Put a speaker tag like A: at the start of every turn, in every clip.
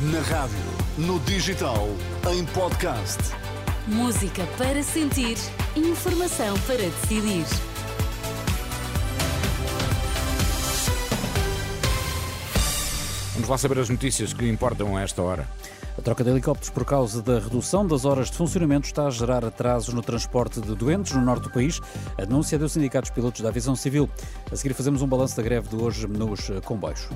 A: Na rádio, no digital, em podcast.
B: Música para sentir, informação para decidir.
C: Vamos lá saber as notícias que importam a esta hora.
D: A troca de helicópteros por causa da redução das horas de funcionamento está a gerar atrasos no transporte de doentes no norte do país. A denúncia é dos sindicatos pilotos da aviação civil. A seguir fazemos um balanço da greve de hoje nos comboios.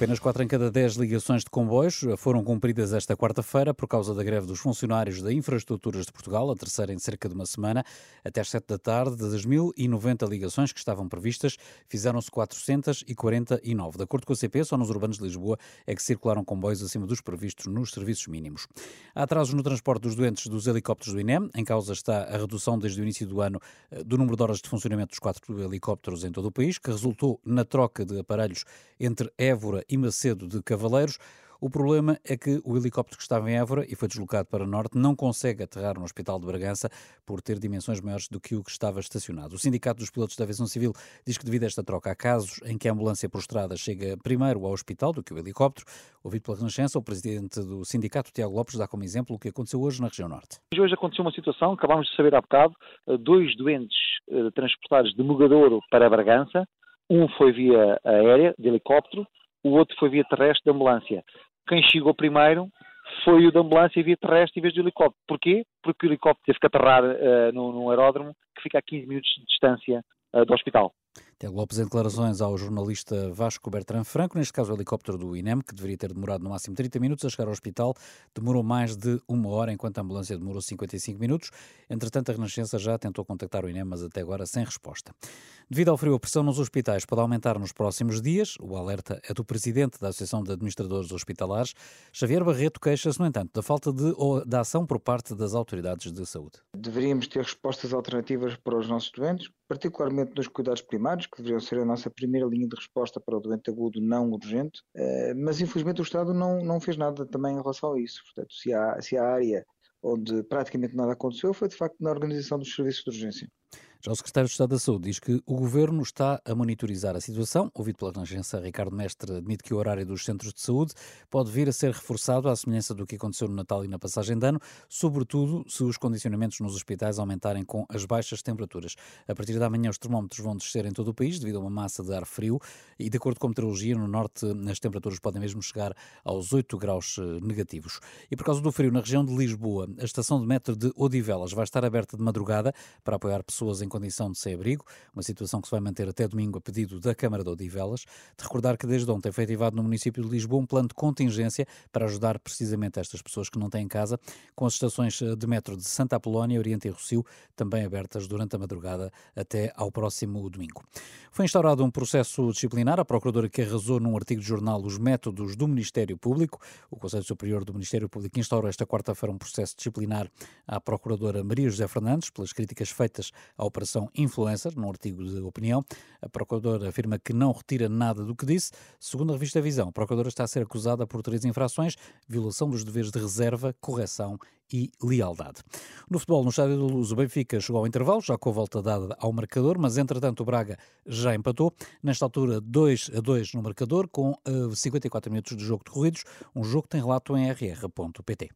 D: Apenas 4 em cada 10 ligações de comboios foram cumpridas esta quarta-feira por causa da greve dos funcionários da Infraestruturas de Portugal, a terceira em cerca de uma semana. Até às 7 da tarde, das 1.090 ligações que estavam previstas, fizeram-se 449. De acordo com a CP, só nos urbanos de Lisboa é que circularam comboios acima dos previstos nos serviços mínimos. Há atrasos no transporte dos doentes dos helicópteros do INEM. Em causa está a redução desde o início do ano eh, do número de horas de funcionamento dos quatro helicópteros em todo o país, que resultou na troca de aparelhos entre Évora e Macedo de Cavaleiros. O problema é que o helicóptero que estava em Évora e foi deslocado para o norte não consegue aterrar no Hospital de Bragança por ter dimensões maiores do que o que estava estacionado. O Sindicato dos Pilotos da Aviação Civil diz que devido a esta troca há casos em que a ambulância por estrada chega primeiro ao hospital do que o helicóptero. Ouvido pela Renascença, o presidente do sindicato, Tiago Lopes, dá como exemplo o que aconteceu hoje na região norte.
E: Hoje aconteceu uma situação, acabámos de saber há bocado, dois doentes eh, transportados de Mugadouro para Bragança, um foi via aérea, de helicóptero, o outro foi via terrestre de ambulância. Quem chegou primeiro foi o da ambulância via terrestre em vez do helicóptero. Porquê? Porque o helicóptero teve que aterrar uh, no, no aeródromo que fica a 15 minutos de distância uh, do hospital.
D: Tiago Lopes em declarações ao jornalista Vasco Bertrand Franco, neste caso o helicóptero do INEM, que deveria ter demorado no máximo 30 minutos a chegar ao hospital, demorou mais de uma hora, enquanto a ambulância demorou 55 minutos. Entretanto, a Renascença já tentou contactar o INEM, mas até agora sem resposta. Devido ao frio, a pressão nos hospitais pode aumentar nos próximos dias. O alerta é do presidente da Associação de Administradores Hospitalares. Xavier Barreto queixa-se, no entanto, da falta de, da ação por parte das autoridades de saúde.
F: Deveríamos ter respostas alternativas para os nossos doentes, particularmente nos cuidados primários, que deveriam ser a nossa primeira linha de resposta para o doente agudo não urgente, eh, mas infelizmente o Estado não, não fez nada também em relação a isso. Portanto, se há, se há área onde praticamente nada aconteceu, foi de facto na organização dos serviços de urgência.
D: Já o secretário de Estado da Saúde diz que o governo está a monitorizar a situação. Ouvido pela Renascença, Ricardo Mestre admite que o horário dos centros de saúde pode vir a ser reforçado à semelhança do que aconteceu no Natal e na passagem de ano, sobretudo se os condicionamentos nos hospitais aumentarem com as baixas temperaturas. A partir da manhã, os termómetros vão descer em todo o país devido a uma massa de ar frio e, de acordo com a meteorologia, no norte as temperaturas podem mesmo chegar aos 8 graus eh, negativos. E por causa do frio, na região de Lisboa, a estação de metro de Odivelas vai estar aberta de madrugada para apoiar pessoas em condição de sem-abrigo, uma situação que se vai manter até domingo a pedido da Câmara de Odivelas. De recordar que desde ontem foi ativado no município de Lisboa um plano de contingência para ajudar precisamente estas pessoas que não têm casa, com as estações de metro de Santa Apolónia, Oriente e Rocio também abertas durante a madrugada até ao próximo domingo. Foi instaurado um processo disciplinar à procuradora que arrasou num artigo de jornal os métodos do Ministério Público. O Conselho Superior do Ministério Público instaurou esta quarta-feira um processo disciplinar à procuradora Maria José Fernandes pelas críticas feitas à operação Influencer, num artigo de opinião. A Procuradora afirma que não retira nada do que disse. Segundo a revista Visão, a Procuradora está a ser acusada por três infrações: violação dos deveres de reserva, correção e lealdade. No futebol, no Estádio da Luz, o Benfica chegou ao intervalo, já com a volta dada ao marcador, mas entretanto o Braga já empatou. Nesta altura, 2 a 2 no marcador, com uh, eh, 54 minutos de jogo decorridos. Um jogo que tem relato em rr.pt.